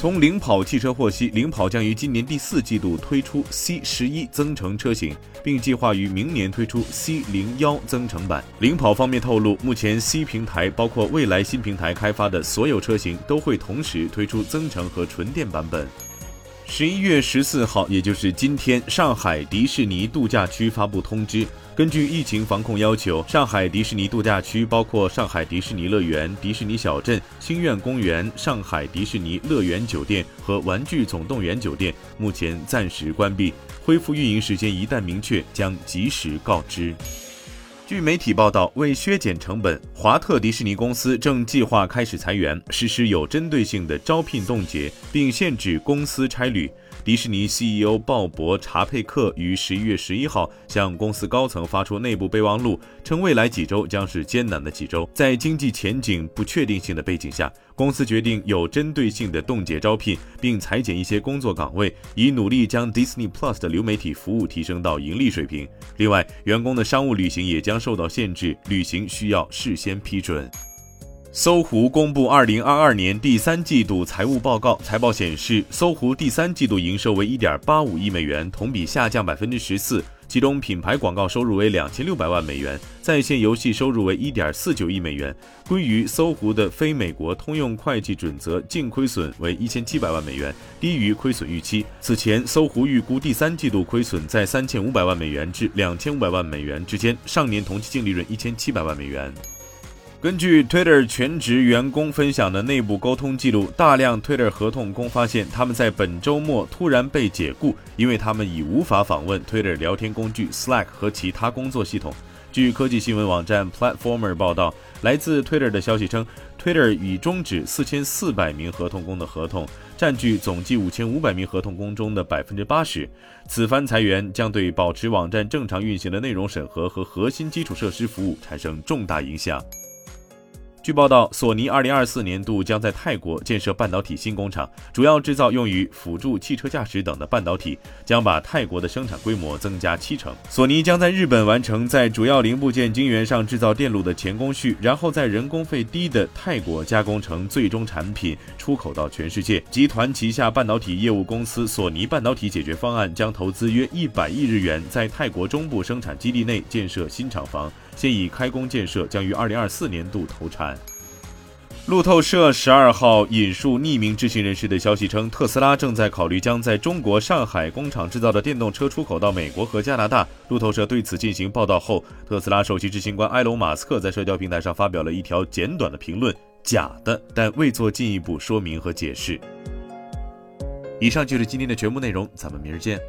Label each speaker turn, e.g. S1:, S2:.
S1: 从领跑汽车获悉，领跑将于今年第四季度推出 C 十一增程车型，并计划于明年推出 C 零幺增程版。领跑方面透露，目前 C 平台包括未来新平台开发的所有车型都会同时推出增程和纯电版本。十一月十四号，也就是今天，上海迪士尼度假区发布通知。根据疫情防控要求，上海迪士尼度假区包括上海迪士尼乐园、迪士尼小镇、星愿公园、上海迪士尼乐园酒店和玩具总动员酒店，目前暂时关闭。恢复运营时间一旦明确，将及时告知。据媒体报道，为削减成本，华特迪士尼公司正计划开始裁员，实施有针对性的招聘冻结，并限制公司差旅。迪士尼 CEO 鲍勃·查佩克于十一月十一号向公司高层发出内部备忘录，称未来几周将是艰难的几周。在经济前景不确定性的背景下，公司决定有针对性的冻结招聘，并裁减一些工作岗位，以努力将 Disney Plus 的流媒体服务提升到盈利水平。另外，员工的商务旅行也将受到限制，旅行需要事先批准。搜狐公布二零二二年第三季度财务报告，财报显示，搜狐第三季度营收为一点八五亿美元，同比下降百分之十四。其中，品牌广告收入为两千六百万美元，在线游戏收入为一点四九亿美元。归于搜狐的非美国通用会计准则净亏损为一千七百万美元，低于亏损预期。此前，搜狐预估第三季度亏损在三千五百万美元至两千五百万美元之间，上年同期净利润一千七百万美元。根据 Twitter 全职员工分享的内部沟通记录，大量 Twitter 合同工发现，他们在本周末突然被解雇，因为他们已无法访问 Twitter 聊天工具 Slack 和其他工作系统。据科技新闻网站 Platformer 报道，来自 Twitter 的消息称，Twitter 已终止四千四百名合同工的合同，占据总计五千五百名合同工中的百分之八十。此番裁员将对保持网站正常运行的内容审核和核心基础设施服务产生重大影响。据报道，索尼2024年度将在泰国建设半导体新工厂，主要制造用于辅助汽车驾驶等的半导体，将把泰国的生产规模增加七成。索尼将在日本完成在主要零部件晶圆上制造电路的前工序，然后在人工费低的泰国加工成最终产品，出口到全世界。集团旗下半导体业务公司索尼半导体解决方案将投资约一百亿日元，在泰国中部生产基地内建设新厂房。现已开工建设，将于二零二四年度投产。路透社十二号引述匿名知情人士的消息称，特斯拉正在考虑将在中国上海工厂制造的电动车出口到美国和加拿大。路透社对此进行报道后，特斯拉首席执行官埃隆·马斯克在社交平台上发表了一条简短的评论：“假的”，但未做进一步说明和解释。以上就是今天的全部内容，咱们明儿见。